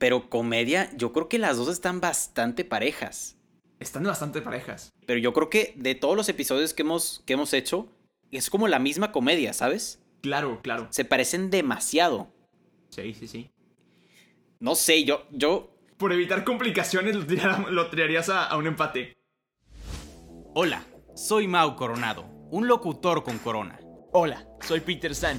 Pero comedia, yo creo que las dos están bastante parejas. Están bastante parejas. Pero yo creo que de todos los episodios que hemos, que hemos hecho, es como la misma comedia, ¿sabes? Claro, claro. Se parecen demasiado. Sí, sí, sí. No sé, yo, yo... Por evitar complicaciones lo, lo tirarías a, a un empate. Hola, soy Mau Coronado, un locutor con corona. Hola, soy Peter San,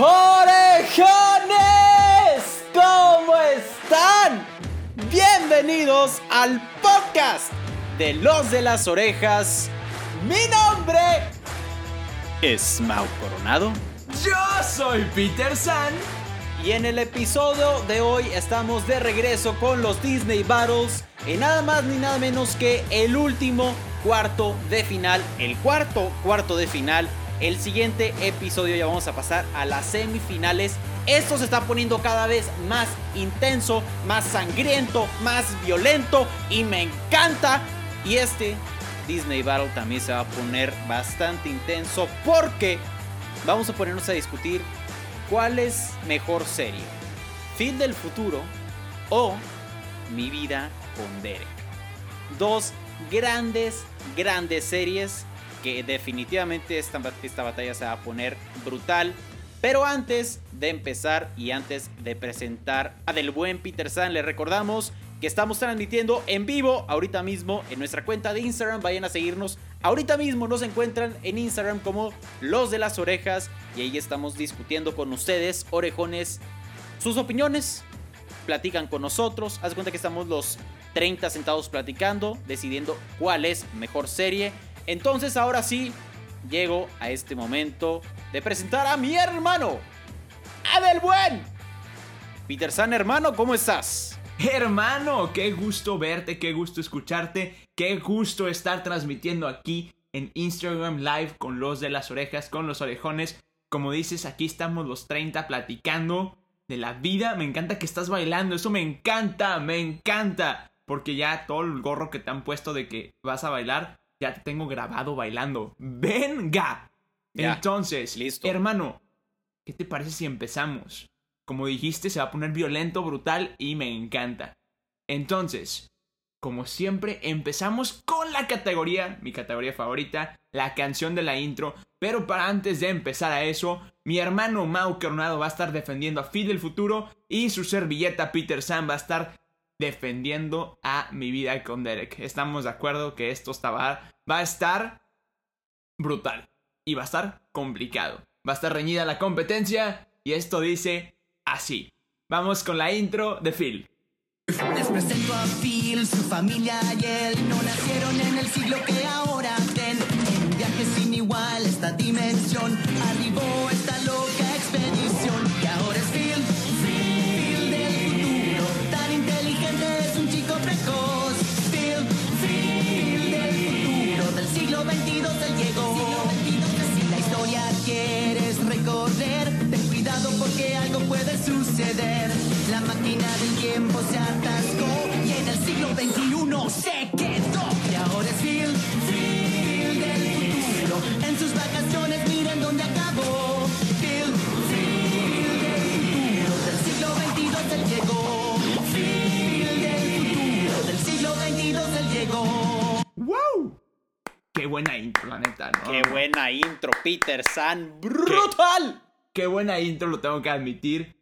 ¡Orejones! ¿Cómo están? Bienvenidos al podcast de Los de las Orejas. Mi nombre es Mau Coronado. Yo soy Peter San. Y en el episodio de hoy estamos de regreso con los Disney Battles. En nada más ni nada menos que el último cuarto de final. El cuarto cuarto de final. El siguiente episodio ya vamos a pasar a las semifinales. Esto se está poniendo cada vez más intenso, más sangriento, más violento. Y me encanta. Y este Disney Battle también se va a poner bastante intenso porque vamos a ponernos a discutir ¿Cuál es mejor serie? ¿Phil del futuro o Mi vida con Derek? Dos grandes, grandes series que definitivamente esta, esta batalla se va a poner brutal. Pero antes de empezar y antes de presentar a Del Buen Peter San, le recordamos que estamos transmitiendo en vivo ahorita mismo en nuestra cuenta de Instagram. Vayan a seguirnos. Ahorita mismo nos encuentran en Instagram como Los de las Orejas y ahí estamos discutiendo con ustedes, orejones, sus opiniones. Platican con nosotros. Haz cuenta que estamos los 30 sentados platicando, decidiendo cuál es mejor serie. Entonces ahora sí, llego a este momento de presentar a mi hermano, Adel Buen. Peter San, hermano, ¿cómo estás? Hermano, qué gusto verte, qué gusto escucharte, qué gusto estar transmitiendo aquí en Instagram Live con los de las orejas, con los orejones. Como dices, aquí estamos los 30 platicando de la vida. Me encanta que estás bailando, eso me encanta, me encanta. Porque ya todo el gorro que te han puesto de que vas a bailar, ya te tengo grabado bailando. ¡Venga! Ya, Entonces, listo. hermano, ¿qué te parece si empezamos? Como dijiste, se va a poner violento, brutal y me encanta. Entonces, como siempre, empezamos con la categoría, mi categoría favorita, la canción de la intro. Pero para antes de empezar a eso, mi hermano Mau Coronado va a estar defendiendo a Phil del futuro y su servilleta Peter Sam va a estar defendiendo a mi vida con Derek. Estamos de acuerdo que esto está- va, a estar brutal y va a estar complicado. Va a estar reñida la competencia y esto dice así. Vamos con la intro de Phil. Les presento a Phil, su familia y él no nacieron en el siglo que ahora ven. En un viaje sin igual esta dimensión arribó esta loca suceder. La máquina del tiempo se atascó y en el siglo XXI se quedó. Y ahora es Phil, Phil del futuro. En sus vacaciones miren dónde acabó. Phil, Phil del futuro. Del siglo XXII él llegó. Phil del futuro. Del siglo XXII él llegó. ¡Wow! Qué buena intro, la neta, ¿no? Qué buena intro, Peter San. ¡Brutal! Qué buena intro, lo tengo que admitir.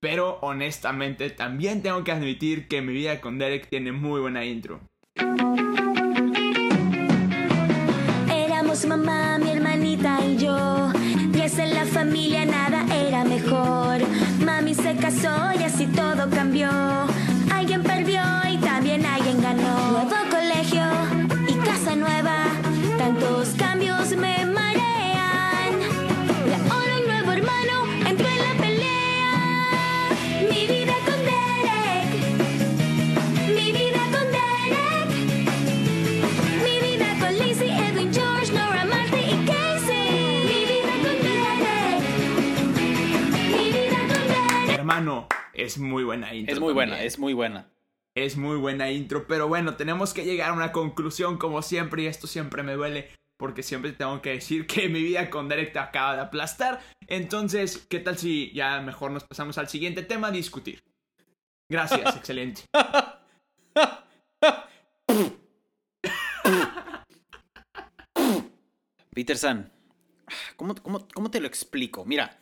Pero honestamente, también tengo que admitir que mi vida con Derek tiene muy buena intro. Éramos mamá, mi hermanita y yo. Diez en la familia, nada era mejor. Mami se casó y hermano, es muy buena intro. Es muy buena, es muy buena. Es muy buena intro, pero bueno, tenemos que llegar a una conclusión como siempre y esto siempre me duele porque siempre tengo que decir que mi vida con Derek te acaba de aplastar. Entonces, ¿qué tal si ya mejor nos pasamos al siguiente tema a discutir? Gracias, excelente. Peter San, ¿cómo, cómo, cómo te lo explico? Mira,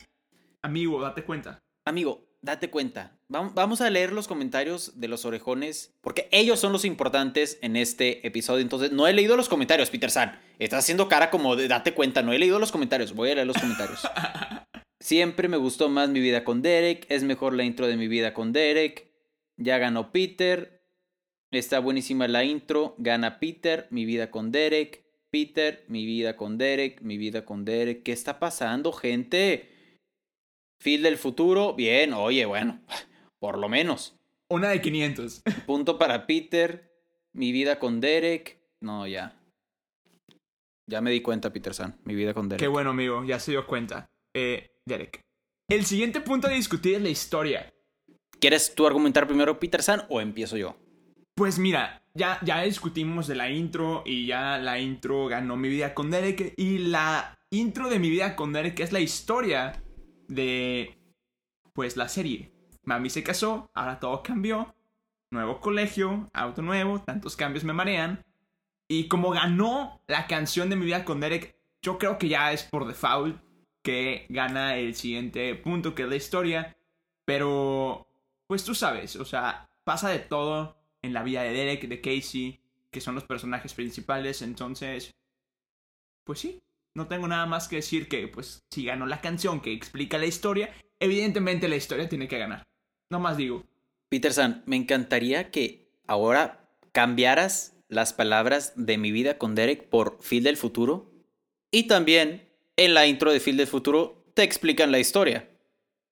Amigo, date cuenta. amigo, date cuenta. Vam- Vamos a leer los comentarios de los orejones, porque ellos son los importantes en este episodio. Entonces, no he leído los comentarios, Peter San. Estás haciendo cara como de date cuenta, no he leído los comentarios. Voy a leer los comentarios. Siempre me gustó más mi vida con Derek. Es mejor la intro de mi vida con Derek. Ya ganó Peter. Está buenísima la intro. Gana Peter. Mi vida con Derek. Peter. Mi vida con Derek. Mi vida con Derek. ¿Qué está pasando, gente? Phil del futuro. Bien, oye, bueno. Por lo menos. Una de 500. Punto para Peter. Mi vida con Derek. No, ya. Ya me di cuenta, Peter San. Mi vida con Derek. Qué bueno, amigo, ya se dio cuenta. Eh, Derek. El siguiente punto a discutir es la historia. ¿Quieres tú argumentar primero, Peter San, o empiezo yo? Pues mira, ya, ya discutimos de la intro y ya la intro ganó mi vida con Derek. Y la intro de mi vida con Derek es la historia de, pues, la serie. Mami se casó, ahora todo cambió. Nuevo colegio, auto nuevo, tantos cambios me marean. Y como ganó la canción de mi vida con Derek, yo creo que ya es por default que gana el siguiente punto, que es la historia. Pero, pues tú sabes, o sea, pasa de todo en la vida de Derek, de Casey, que son los personajes principales. Entonces, pues sí, no tengo nada más que decir que, pues, si ganó la canción que explica la historia, evidentemente la historia tiene que ganar. No más digo. Peter San, me encantaría que ahora cambiaras las palabras de mi vida con Derek por Phil del futuro. Y también en la intro de Phil del futuro te explican la historia.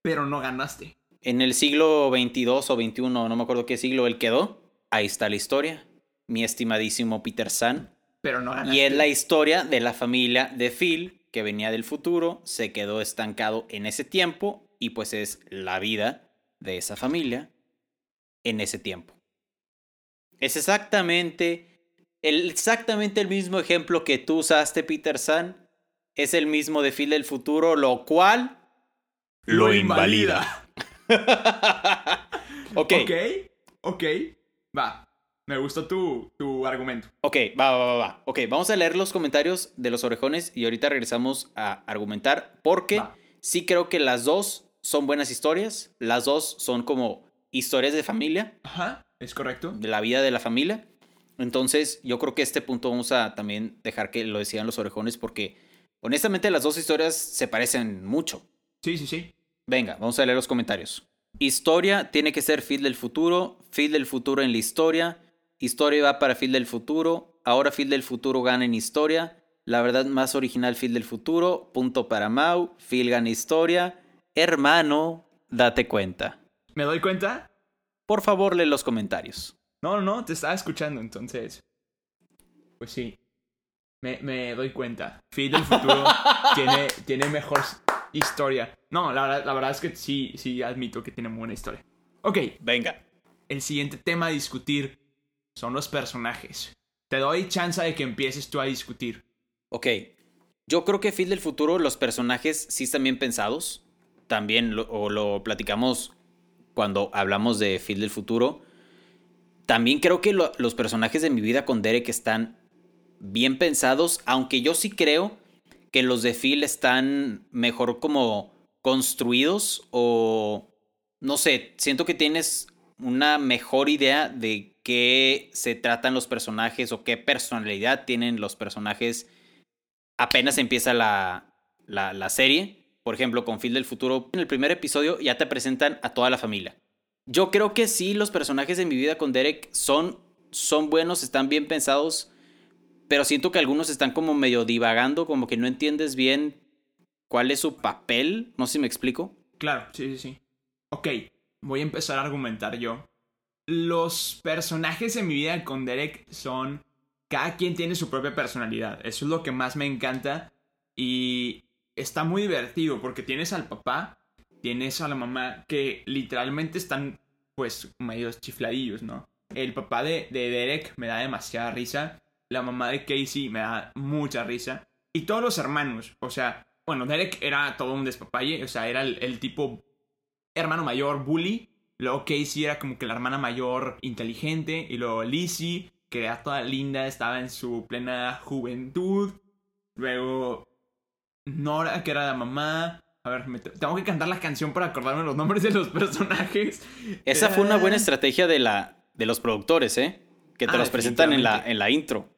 Pero no ganaste. En el siglo 22 o 21, no me acuerdo qué siglo él quedó. Ahí está la historia. Mi estimadísimo Peter San. Pero no ganaste. Y es la historia de la familia de Phil, que venía del futuro, se quedó estancado en ese tiempo y pues es la vida de esa familia en ese tiempo. Es exactamente el, exactamente el mismo ejemplo que tú usaste, Peter San. Es el mismo de Phil del futuro, lo cual Lo invalida. ok, Ok, ok. Va. Me gustó tu, tu argumento. ok, va, va, va, va. Ok, vamos a leer los comentarios de los orejones y ahorita regresamos a argumentar porque Va. sí creo que las dos son buenas historias. Las dos son como historias de familia, Ajá, es correcto. de la vida de la familia. Entonces, yo creo que este punto vamos a también dejar que lo decían los orejones porque honestamente las dos historias se parecen mucho. Sí, sí, sí. Venga, vamos a leer los comentarios. Historia tiene que ser Phil del futuro, Phil del futuro en la historia, historia va para Phil del futuro, ahora Phil del futuro gana en historia, la verdad más original Phil del futuro, punto para Mau, Phil gana historia, hermano, date cuenta. ¿Me doy cuenta? Por favor, lee los comentarios. No, no, no, te estaba escuchando, entonces. Pues sí. Me, me doy cuenta. Phil del futuro tiene, tiene mejor historia. No, la, verdad- la verdad es que sí, sí admito que tiene buena historia. Ok, Venga. el siguiente tema a discutir son los personajes. Te doy chance de que empieces tú a discutir. Ok. Yo creo que Phil del futuro, los personajes sí están bien pensados. También lo, o lo platicamos cuando hablamos de Phil del futuro. También creo que lo- los personajes de mi vida con Derek están bien pensados, aunque yo sí creo que los de Phil están mejor como construidos o no sé, siento que tienes una mejor idea de qué se tratan los personajes o qué personalidad tienen los personajes apenas empieza la, la, serie. Por ejemplo, con Phil del futuro, en el primer episodio ya te presentan a toda la familia. Yo creo que sí, los personajes de mi vida con Derek son, son buenos, están bien pensados, pero siento que algunos están como medio divagando, como que no entiendes bien cuál es su papel. No sé si me explico. Claro, sí, sí, sí. Ok, voy a empezar a argumentar yo. Los personajes en mi vida con Derek son... Cada quien tiene su propia personalidad. Eso es lo que más me encanta. Y está muy divertido porque tienes al papá tienes a la mamá que literalmente están, pues, medio chifladillos, ¿no? El papá de, de Derek me da demasiada risa. La mamá de Casey me da mucha risa. Y todos los hermanos, o sea, bueno, Derek era todo un despapalle, o sea, era el, el tipo hermano mayor bully. Luego Casey era como que la hermana mayor inteligente. Y luego Lizzie, que era toda linda, estaba en su plena juventud. Luego Nora, que era la mamá. A ver, me te- tengo que cantar la canción para acordarme los nombres de los personajes. Esa fue una buena Eh, estrategia de, la, de los productores, ¿eh? Que te Ah, los presentan en la, en la intro.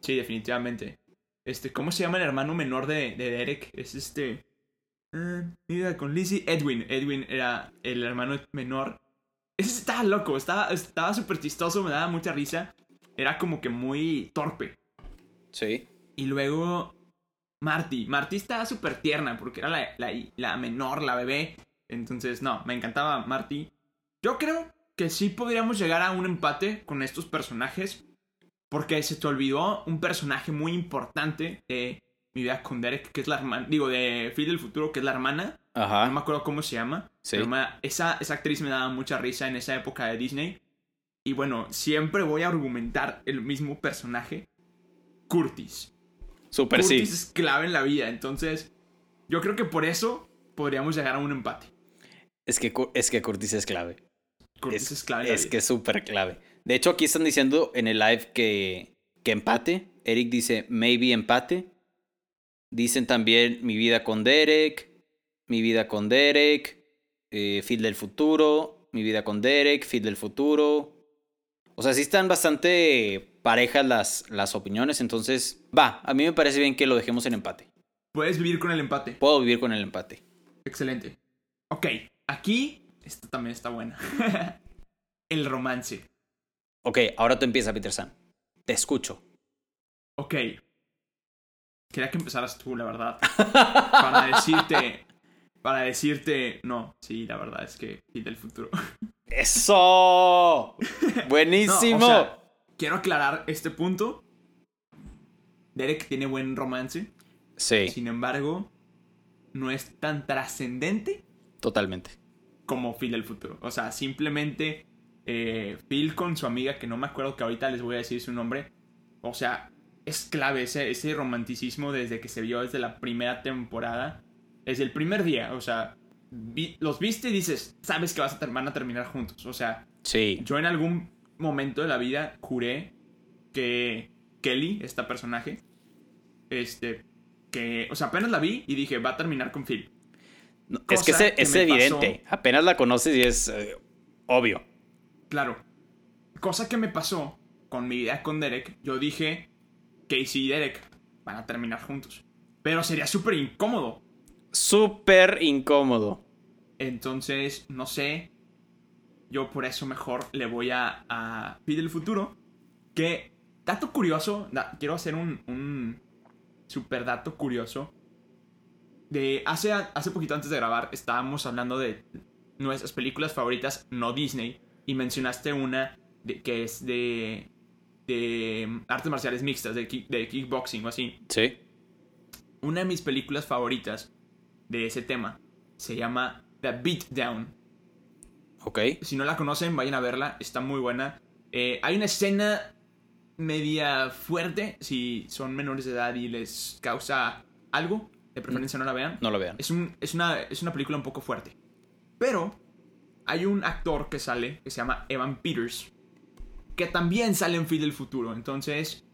Sí, definitivamente. Este, ¿cómo se llama el hermano menor de, de Derek? Es este. eh, mira, con Lizzie. Edwin. Edwin era el hermano menor. Ese estaba loco, estaba estaba súper chistoso, me daba mucha risa. Era como que muy torpe. Sí. Y luego. Marty. Marty estaba súper tierna porque era la, la, la menor, la bebé. Entonces, no, me encantaba Marty. Yo creo que sí podríamos llegar a un empate con estos personajes. Porque se te olvidó un personaje muy importante de mi vida con Derek, que es la hermana. Digo, de Phil del futuro, que es la hermana. No me Ajá. acuerdo cómo se llama. Sí. Pero me- esa, esa actriz me daba mucha risa en esa época de Disney. Y bueno, siempre voy a argumentar el mismo personaje. Curtis. Súper sí. Curtis es clave en la vida. Entonces, yo creo que por eso podríamos llegar a un empate. Es que, es que Curtis es clave. Curtis Es, es, clave es vida. que es súper clave. De hecho, aquí están diciendo en el live que, que empate. Eric dice, maybe empate. Dicen también mi vida con Derek. Mi vida con Derek. Eh, Phil del futuro. Mi vida con Derek. Phil del futuro. O sea, sí están bastante parejas las, las opiniones. Entonces, va. A mí me parece bien que lo dejemos en empate. Puedes vivir con el empate. Puedo vivir con el empate. Excelente. Ok, aquí. Esta también está buena. el romance. Ok, ahora tú empieza, Peter Sam. Te escucho. Ok. Quería que empezaras tú, la verdad. Para decirte. Para decirte. No, sí, la verdad es que Phil del futuro. ¡Eso! ¡Buenísimo! No, o sea, quiero aclarar este punto. Derek tiene buen romance. sí, Sin embargo, no es tan trascendente totalmente. como Phil del futuro. O sea, simplemente eh, Phil con su amiga, que no me acuerdo que ahorita les voy a decir su nombre. O sea, es clave ese, ese romanticismo desde que se vio desde la primera temporada. Desde el primer día. O sea, vi- los viste y dices, sabes que vas a ter- van a terminar juntos. O sea, Sí, yo en algún momento de la vida juré que Kelly, esta personaje, este, que, o sea, apenas la vi y dije, va a terminar con Phil. No, es que es, que es me evidente. Apenas la conoces y es eh, obvio. Claro. Cosa que me pasó con mi vida con Derek, yo dije, Casey y Derek van a terminar juntos. Pero sería súper incómodo. Súper incómodo. Entonces, no sé. Yo por eso mejor le voy a, a Phil del futuro. Que, dato curioso, da- quiero hacer un, un super dato curioso. De hace, hace poquito antes de grabar estábamos hablando de nuestras películas favoritas no Disney. Y mencionaste una de- que es de, de artes marciales mixtas, de, kick- de kickboxing o así. Sí. Una de mis películas favoritas de ese tema se llama The Beatdown. Ok. Si no la conocen, vayan a verla, está muy buena. Eh, hay una escena media fuerte, si son menores de edad y les causa algo, de preferencia no la vean. No lo vean. Es, un- es una, es una película un poco fuerte. Pero hay un actor que sale, que se llama Evan Peters, que también sale en Phil del futuro. Entonces,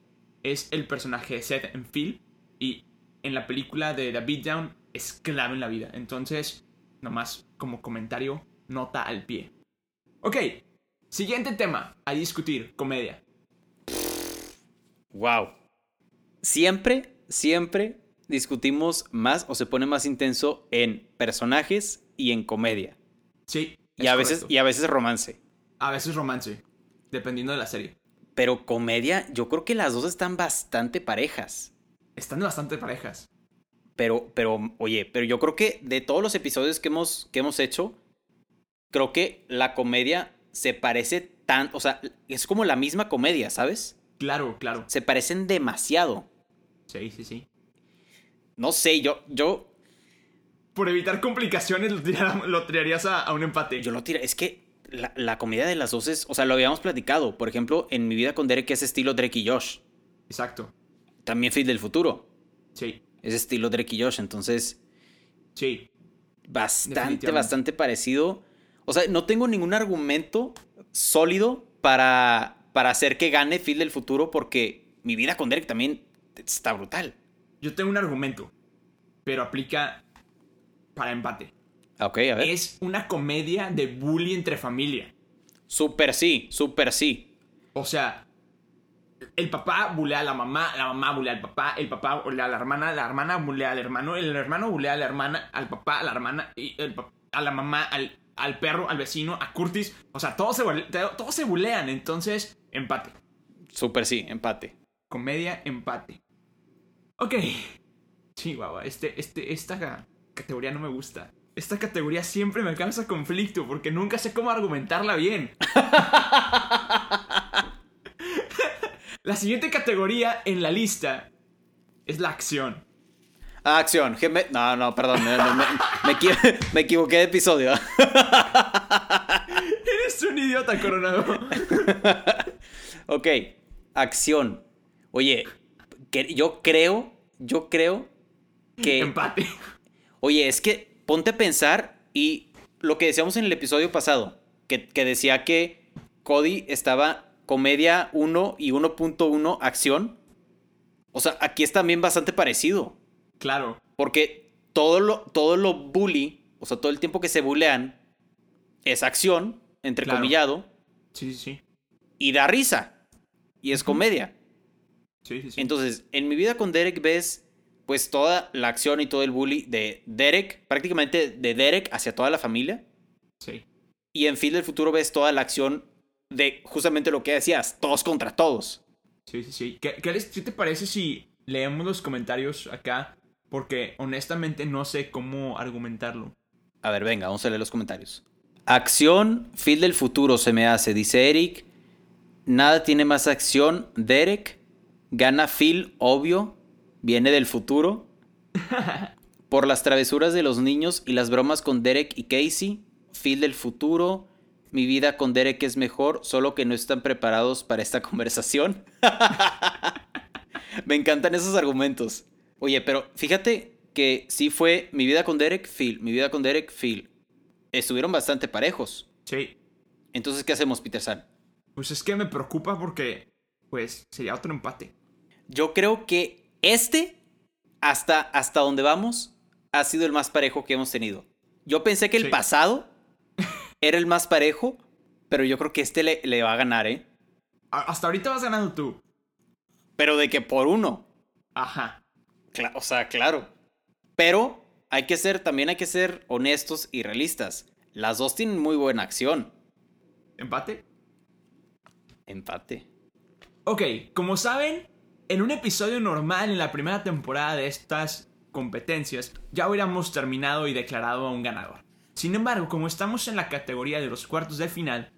es el personaje de Seth en Phil. Y en la película de The Beatdown es clave en la vida. Entonces, nomás como comentario, nota al pie. Ok, siguiente tema a discutir, comedia. Wow. Siempre, siempre discutimos más o se pone más intenso en personajes y en comedia. Sí. Y a, veces, correcto. y a veces romance. a veces romance, dependiendo de la serie. Pero comedia, yo creo que las dos están bastante parejas. Están bastante parejas. Pero, pero, oye, pero yo creo que de todos los episodios que hemos, que hemos hecho, creo que la comedia se parece tan, o sea, es como la misma comedia, ¿sabes? Claro, claro. Se parecen demasiado. Sí, sí, sí. No sé, yo, yo, por evitar complicaciones, lo, lo tirarías a, a un empate. Yo lo tiro. Es que la, la comedia de las dos es. O sea, lo habíamos platicado. Por ejemplo, en mi vida con Derek es estilo Drake y Josh. Exacto. También Fit del futuro. Sí, Es estilo Drake y Josh. Entonces, sí. bastante, bastante parecido. O sea, no tengo ningún argumento sólido para, para hacer que gane Phil del futuro porque mi vida con Derek también está brutal. Yo tengo un argumento, pero aplica para empate. Ok, a ver. Es una comedia de bully entre familia. Súper sí, súper sí. O sea, el papá bulea a la mamá, la mamá bulea al papá, el papá bulea a la hermana, la hermana bulea al hermano, el hermano bulea a la hermana, al papá, a la hermana, y el a la mamá, al, al perro, al vecino, a Curtis. O sea, todos se, todos se bulean. Entonces, empate. Súper sí, empate. Comedia, empate. Ok. Sí, guau, este, este, esta ca- categoría no me gusta. Esta categoría siempre me causa conflicto porque nunca sé cómo argumentarla bien. la siguiente categoría en la lista es la acción. Ah, acción. Geme- No, no, perdón. Me, me- me- me equi- me equivoqué de episodio. Eres un idiota, Coronado. ok, acción. Oye, que yo creo, yo creo que... Empate. Oye, es que ponte a pensar y lo que decíamos en el episodio pasado, que, que decía que Cody estaba comedia 1 y 1.1 acción. O sea, aquí es también bastante parecido. Claro. Porque todo lo, todo lo bully, o sea, todo el tiempo que se bulean, es acción, entrecomillado, Sí, sí, sí. y da risa. Y es comedia. Sí, sí, sí. Entonces, en mi vida con Derek ves pues toda la acción y todo el bully de Derek, prácticamente de Derek hacia toda la familia. sí. Y en Phil del futuro ves toda la acción de justamente lo que decías, todos contra todos. Sí, sí, sí. ¿Qué, qué les- qué te parece si leemos los comentarios acá? Porque honestamente no sé cómo argumentarlo. A ver, venga, vamos a leer los comentarios. Acción, Phil del futuro se me hace, dice Eric. Nada tiene más acción, Derek. Gana Phil, obvio. Viene del futuro. Por las travesuras de los niños y las bromas con Derek y Casey. Phil del futuro. Mi vida con Derek es mejor, solo que no están preparados para esta conversación. Me encantan esos argumentos. Oye, pero fíjate que sí fue mi vida con Derek, Phil. Mi vida con Derek, Phil. Estuvieron bastante parejos. Sí. Entonces, ¿qué hacemos, Peter San? Pues es que me preocupa porque, pues, sería otro empate. Yo creo que este, hasta, hasta donde vamos, ha sido el más parejo que hemos tenido. Yo pensé que el Sí. pasado era el más parejo, pero yo creo que este le, le va a ganar, ¿eh? Hasta ahorita vas ganando tú. Pero de que por uno. Ajá. Cla- o sea, claro. Pero hay que ser, también hay que ser honestos y realistas. Las dos tienen muy buena acción. ¿Empate? Empate. Ok, como saben, en un episodio normal en la primera temporada de estas competencias, ya hubiéramos terminado y declarado a un ganador. Sin embargo, como estamos en la categoría de los cuartos de final,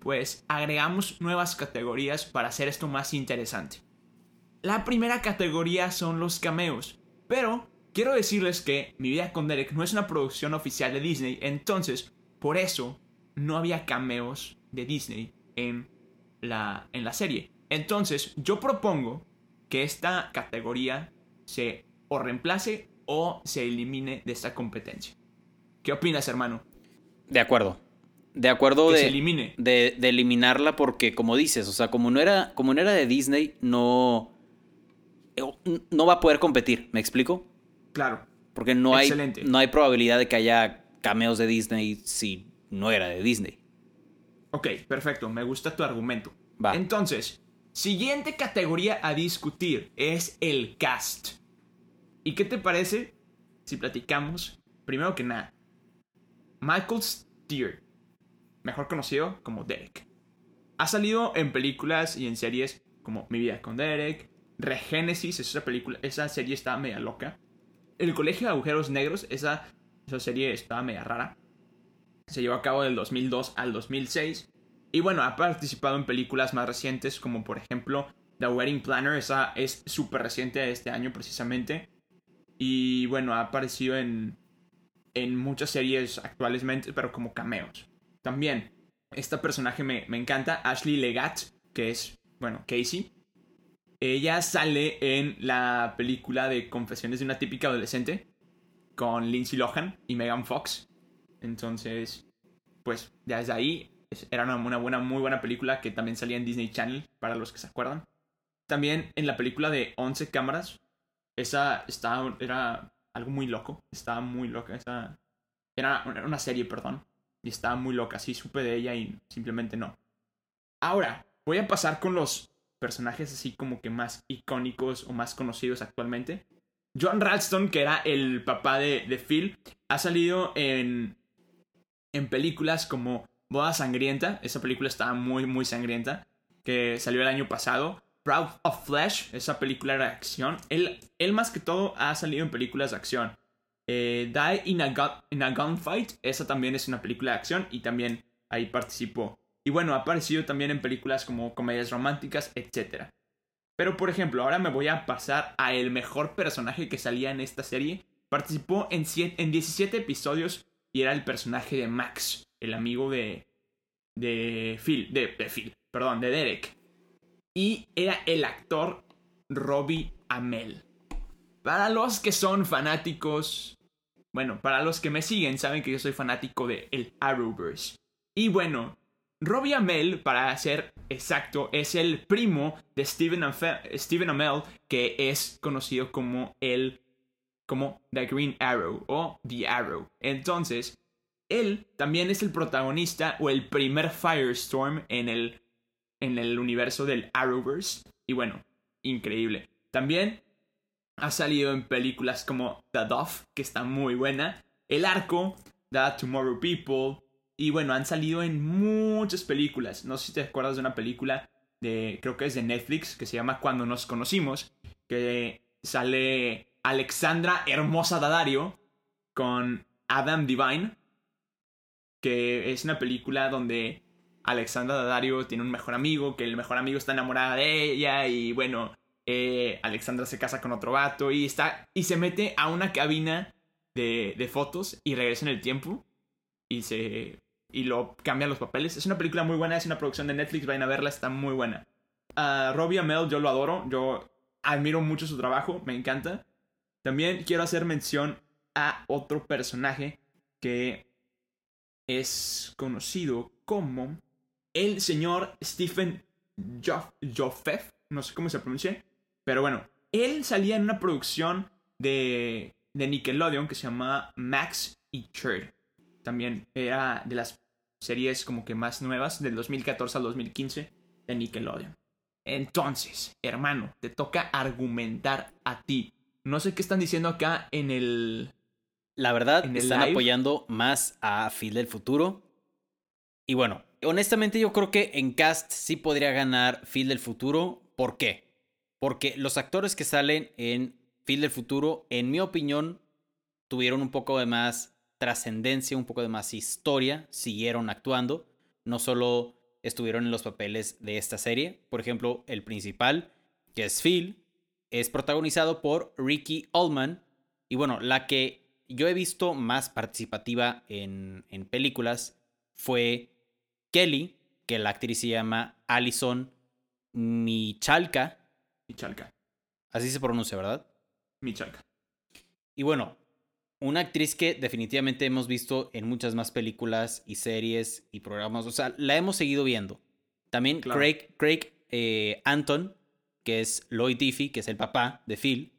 pues agregamos nuevas categorías para hacer esto más interesante. La primera categoría son los cameos, pero quiero decirles que Mi vida con Derek no es una producción oficial de Disney, entonces por eso no había cameos de Disney en la, en la serie. Entonces yo propongo que esta categoría se o reemplace o se elimine de esta competencia. ¿Qué opinas, hermano? De acuerdo. De acuerdo Que de, se elimine. de, de eliminarla porque, como dices, o sea, como no era, como no era de Disney, no, no va a poder competir, ¿me explico? Claro. Porque no hay, no hay probabilidad de que haya cameos de Disney si no era de Disney. Ok, perfecto. Me gusta tu argumento. Va. Entonces, siguiente categoría a discutir es el cast. ¿Y qué te parece si platicamos, primero que nada, Michael Steer, mejor conocido como Derek? Ha salido en películas y en series como Mi vida con Derek, Regénesis, esa película, esa serie estaba media loca. El Colegio de Agujeros Negros, esa, esa serie estaba media rara. Se llevó a cabo del 2002 al 2006. Y bueno, ha participado en películas más recientes como por ejemplo The Wedding Planner, esa es súper reciente de este año precisamente. Y bueno, ha aparecido en, en muchas series actualmente, pero como cameos. También, esta personaje me, me encanta, Ashley Legat, que es, bueno, Casey. Ella sale en la película de Confesiones de una típica adolescente con Lindsay Lohan y Megan Fox. Entonces, pues ya desde ahí era una, una buena, muy buena película que también salía en Disney Channel, para los que se acuerdan. También en la película de 11 cámaras, esa estaba, era algo muy loco, estaba muy loca. Era una- una serie, perdón, y estaba muy loca, sí supe de ella y simplemente no. Ahora, voy a pasar con los personajes así como que más icónicos o más conocidos actualmente. John Ralston, que era el papá de, de Phil, ha salido en, en películas como Boda Sangrienta. Esa película estaba muy, muy sangrienta. Que salió el año pasado. Proud of Flesh. Esa película de acción. Él, él más que todo ha salido en películas de acción. Eh, Die in a, in a Gunfight. Esa también es una película de acción. Y también ahí participó. Y bueno, ha aparecido también en películas como comedias románticas, etc. Pero por ejemplo, ahora me voy a pasar a el mejor personaje que salía en esta serie. Participó en, siete- en 17 episodios y era el personaje de Max, el amigo de. de Phil, de Phil, perdón, de Derek. Y era el actor Robbie Amell. Para los que son fanáticos. Bueno, para los que me siguen, saben que yo soy fanático de el Arrowverse. Y bueno, Robbie Amell, para ser exacto, es el primo de Stephen, Amfe- Stephen Amell, que es conocido como el como The Green Arrow o The Arrow. Entonces, él también es el protagonista o el primer Firestorm en el en el universo del Arrowverse y bueno, increíble. También ha salido en películas como The Dove, que está muy buena, El Arco, The Tomorrow People, y bueno, han salido en muchas películas. No sé si te acuerdas de una película de, creo que es de Netflix, que se llama Cuando nos conocimos, que sale Alexandra Hermosa Daddario con Adam Divine, que es una película donde Alexandra Daddario tiene un mejor amigo, que el mejor amigo está enamorada de ella y bueno, eh, Alexandra se casa con otro vato y está y se mete a una cabina de, de fotos y regresa en el tiempo y se y lo cambian los papeles. Es una película muy buena, es una producción de Netflix, vayan a verla, está muy buena. A Robbie Amell yo lo adoro, yo admiro mucho su trabajo, me encanta. También quiero hacer mención a otro personaje que es conocido como el señor Stephen Joff- no sé cómo se pronuncia, pero bueno, él salía en una producción de, de Nickelodeon que se llama Max y Cher. También era de las series como que más nuevas, del 2014 al 2015 de Nickelodeon. Entonces, hermano, te toca argumentar a ti. No sé qué están diciendo acá en el... La verdad, En el están live. apoyando más a Phil del futuro. Y bueno, honestamente yo creo que en cast sí podría ganar Phil del futuro. ¿Por qué? Porque los actores que salen en Phil del futuro, en mi opinión, tuvieron un poco de más trascendencia, un poco de más historia, siguieron actuando, no solo estuvieron en los papeles de esta serie. Por ejemplo, el principal, que es Phil, es protagonizado por Ricky Allman. Y bueno, la que yo he visto más participativa en, en películas fue Kelly, que la actriz se llama Alison Michalka. Michalka. Así se pronuncia, ¿verdad? Michalka. Y bueno, una actriz que definitivamente hemos visto en muchas más películas y series y programas. O sea, la hemos seguido viendo. También Claro. Craig, Craig eh, Anton, que es Lloyd Diffie, que es el papá de Phil.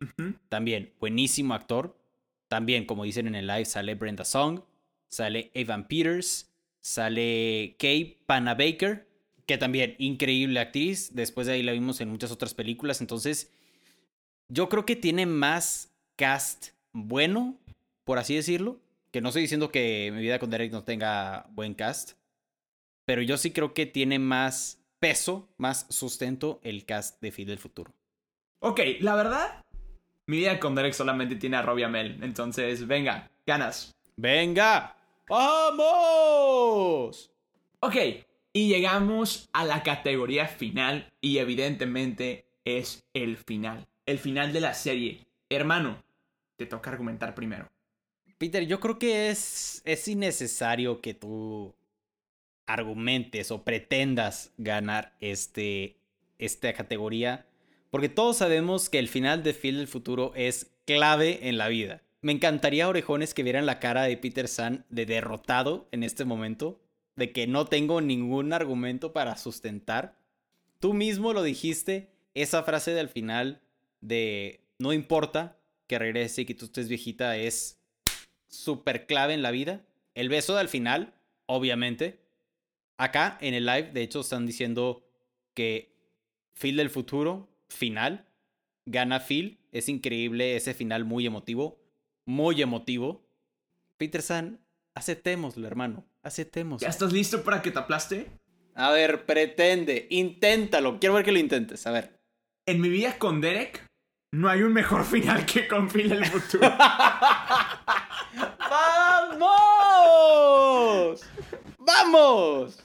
También buenísimo actor. También, como dicen en el live, sale Brenda Song, sale Evan Peters, sale Kay Panabaker, que también increíble actriz. Después de ahí la vimos en muchas otras películas. Entonces, yo creo que tiene más cast bueno, por así decirlo. Que no estoy diciendo que mi vida con Derek no tenga buen cast. Pero yo sí creo que tiene más peso, más sustento el cast de Phil del futuro. Ok, la verdad, mi vida con Derek solamente tiene a Robbie Amell. Entonces, venga, ganas. ¡Venga! ¡Vamos! Ok, y llegamos a la categoría final y evidentemente es el final. El final de la serie. Hermano, te toca argumentar primero. Peter, yo creo que es, es innecesario que tú argumentes o pretendas ganar este, esta categoría, porque todos sabemos que el final de Phil del futuro es clave en la vida. Me encantaría, orejones, que vieran la cara de Peter San de derrotado en este momento, de que no tengo ningún argumento para sustentar. Tú mismo lo dijiste, esa frase del final de no importa que regrese y que tú estés viejita es súper clave en la vida. El beso del final, obviamente. Acá en el live, de hecho, están diciendo que Phil del futuro, final, gana Phil. Es increíble ese final muy emotivo. Muy emotivo. Peter San, aceptémoslo, hermano. Aceptémoslo. ¿Ya estás listo para que te aplaste? A ver, pretende. Inténtalo. Quiero ver que lo intentes. A ver. En mi vida con Derek, no hay un mejor final que con Phil del futuro. ¡Vamos! ¡Vamos!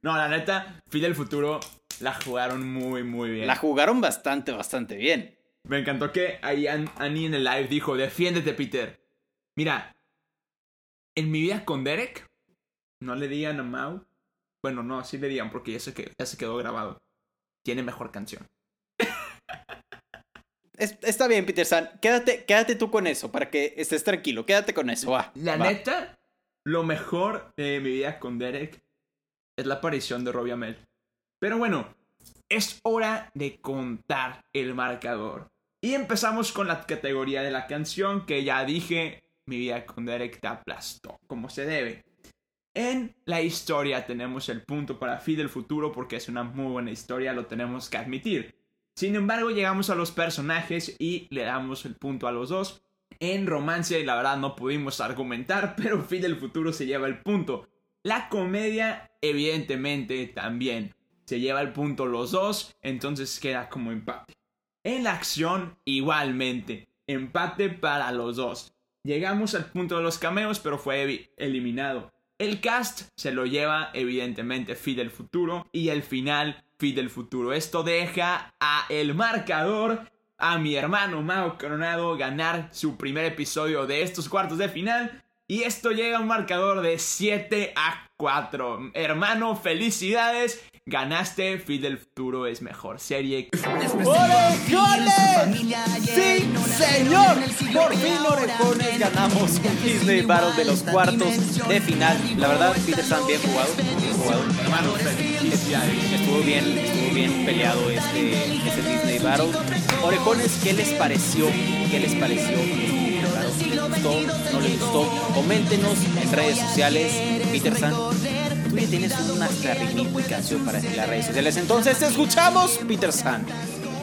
No, la neta, Phil del futuro la jugaron muy, muy bien. La jugaron bastante, bastante bien. Me encantó que ahí An- Annie en el live dijo, defiéndete, Peter. Mira, en mi vida con Derek, no le digan a Mau. Bueno, no, sí le digan porque ya se, que- ya se quedó grabado. Tiene mejor canción. Es- está bien, Peter San. Quédate, quédate tú con eso para que estés tranquilo. Quédate con eso. Va. La va. neta, lo mejor de mi vida con Derek es la aparición de Robbie Amell. Pero bueno, es hora de contar el marcador. Y empezamos con la categoría de la canción que ya dije, mi vida con Derek te aplastó, como se debe. En la historia tenemos el punto para Fi del futuro porque es una muy buena historia, lo tenemos que admitir. Sin embargo, llegamos a los personajes y le damos el punto a los dos. En romance, la verdad, no pudimos argumentar, pero Fi del futuro se lleva el punto. La comedia, evidentemente, también se lleva el punto los dos, entonces queda como empate. En la acción, igualmente, empate para los dos. Llegamos al punto de los cameos, pero fue eliminado. El cast se lo lleva, evidentemente, Fi del futuro. Y el final, Fi del futuro. Esto deja a el marcador, a mi hermano Mao Coronado, ganar su primer episodio de estos cuartos de final. Y esto llega a un marcador de 7 a 4. Hermano, felicidades. Ganaste, Fi del futuro es mejor serie. ¡Sí, señor! Por fin, orejones, ganamos un Disney Battle de los cuartos de final. La verdad, Peter San, bien jugado. Bien jugado. Hermano. Estuvo bien, estuvo bien peleado este, este Disney Battle. Orejones, ¿qué les pareció? ¿Qué les pareció? ¿Les gustó? ¿No les gustó? Coméntenos en redes sociales. Peter San, tú tienes una y canción para las redes sociales. Entonces, te escuchamos, Peter San.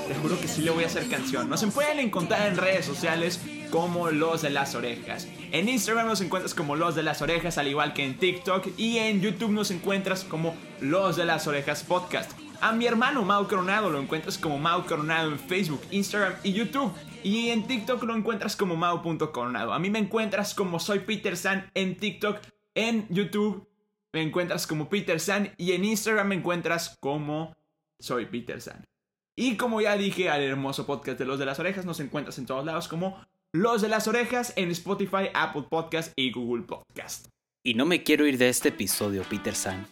Te juro que sí le voy a hacer canción. Nos pueden encontrar en redes sociales como Los de las Orejas. En Instagram nos encuentras como Los de las Orejas, al igual que en TikTok. Y en YouTube nos encuentras como Los de las Orejas Podcast. A mi hermano Mau Coronado lo encuentras como Mau Coronado en Facebook, Instagram y YouTube. Y en TikTok lo encuentras como Mau.coronado. A mí me encuentras como Soy Peter San en TikTok, en YouTube me encuentras como Peter San y en Instagram me encuentras como Soy Peter San. Y como ya dije, al hermoso podcast de Los de las Orejas nos encuentras en todos lados como Los de las Orejas en Spotify, Apple Podcast y Google Podcast. Y no me quiero ir de este episodio, Peter San.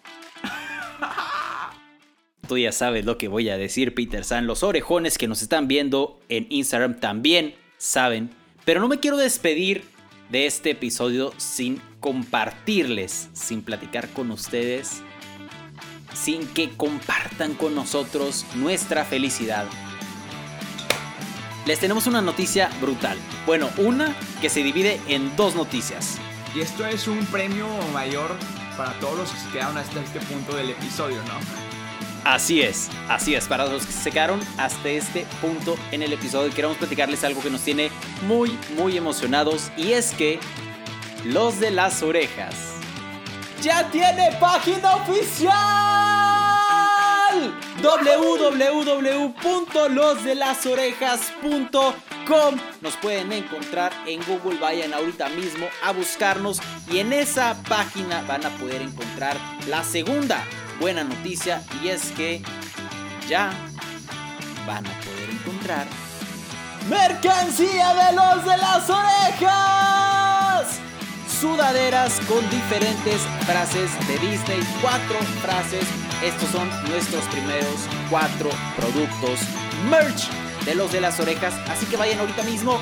Tú ya sabes lo que voy a decir, Peter San. Los orejones que nos están viendo en Instagram también saben. Pero no me quiero despedir de este episodio sin compartirles, sin platicar con ustedes, sin que compartan con nosotros nuestra felicidad. Les tenemos una noticia brutal. Bueno, una que se divide en dos noticias. Y esto es un premio mayor para todos los que se quedaron hasta este punto del episodio, ¿no? Así es, así es. Para los que se quedaron hasta este punto en el episodio, queremos platicarles algo que nos tiene muy, muy emocionados. Y es que los de las orejas ya tiene página oficial. www.losdelasorejas.com Nos pueden encontrar en Google, vayan ahorita mismo a buscarnos y en esa página van a poder encontrar la segunda buena noticia y es que ya van a poder encontrar mercancía de los de las orejas. Sudaderas con diferentes frases de Disney. Cuatro frases. Estos son nuestros primeros cuatro productos merch de los de las orejas. Así que vayan ahorita mismo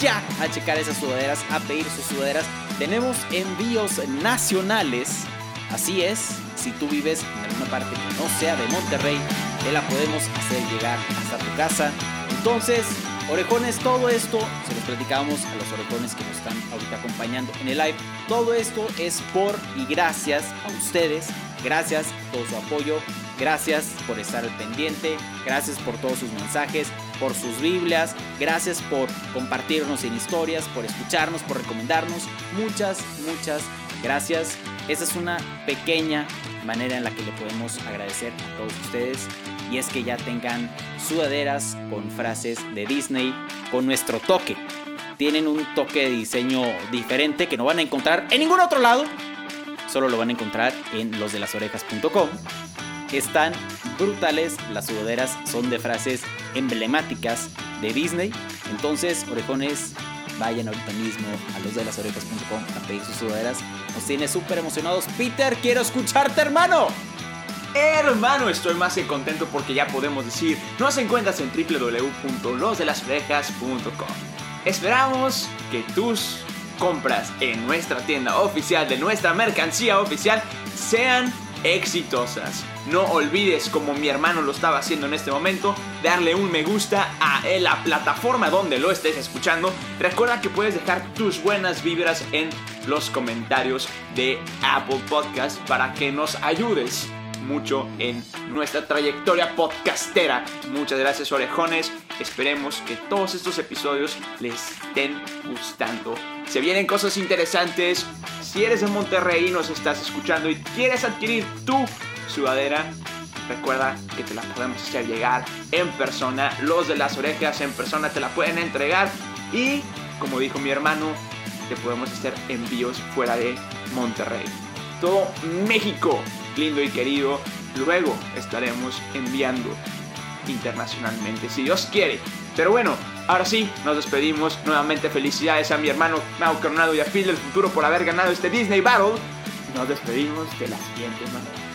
ya a checar esas sudaderas, a pedir sus sudaderas. Tenemos envíos nacionales. Así es, si tú vives en alguna parte que no sea de Monterrey, te la podemos hacer llegar hasta tu casa. Entonces, orejones, todo esto se los platicamos a los orejones que nos están ahorita acompañando en el live. Todo esto es por y gracias a ustedes. Gracias por su apoyo. Gracias por estar al pendiente. Gracias por todos sus mensajes, por sus Biblias. Gracias por compartirnos en historias, por escucharnos, por recomendarnos. Muchas, muchas gracias. Esa es una pequeña manera en la que le podemos agradecer a todos ustedes. Y es que ya tengan sudaderas con frases de Disney con nuestro toque. Tienen un toque de diseño diferente que no van a encontrar en ningún otro lado. Solo lo van a encontrar en losdelasorejas.com. Están brutales, las sudaderas son de frases emblemáticas de Disney. Entonces, orejones, vayan ahorita mismo a losdelasorejas.com a pedir sus sudaderas. Nos tiene súper emocionados. Peter, quiero escucharte, hermano. Hermano, estoy más que contento porque ya podemos decir, nos encuentras en www.losdelasorejas.com. Esperamos que tus compras en nuestra tienda oficial, de nuestra mercancía oficial, sean exitosas. No olvides, como mi hermano lo estaba haciendo en este momento, darle un me gusta a la plataforma donde lo estés escuchando. Recuerda que puedes dejar tus buenas vibras en los comentarios de Apple Podcast para que nos ayudes mucho en nuestra trayectoria podcastera. Muchas gracias orejones. Esperemos que todos estos episodios les estén gustando. Se vienen cosas interesantes. Si eres de Monterrey y nos estás escuchando y quieres adquirir tu sudadera, recuerda que te la podemos hacer llegar en persona. Los de las orejas en persona te la pueden entregar. Y como dijo mi hermano, te podemos hacer envíos fuera de Monterrey. Todo México lindo y querido, luego estaremos enviando internacionalmente, si Dios quiere. Pero bueno, ahora sí, nos despedimos. Nuevamente felicidades a mi hermano Mau Coronado y a Phil del futuro por haber ganado este Disney Battle. Nos despedimos de la siguiente manera.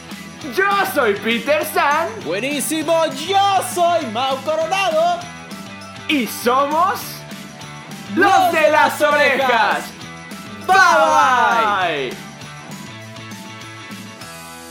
Yo soy Peter San. Buenísimo, yo soy Mau Coronado. Y somos los de las orejas. Bye bye.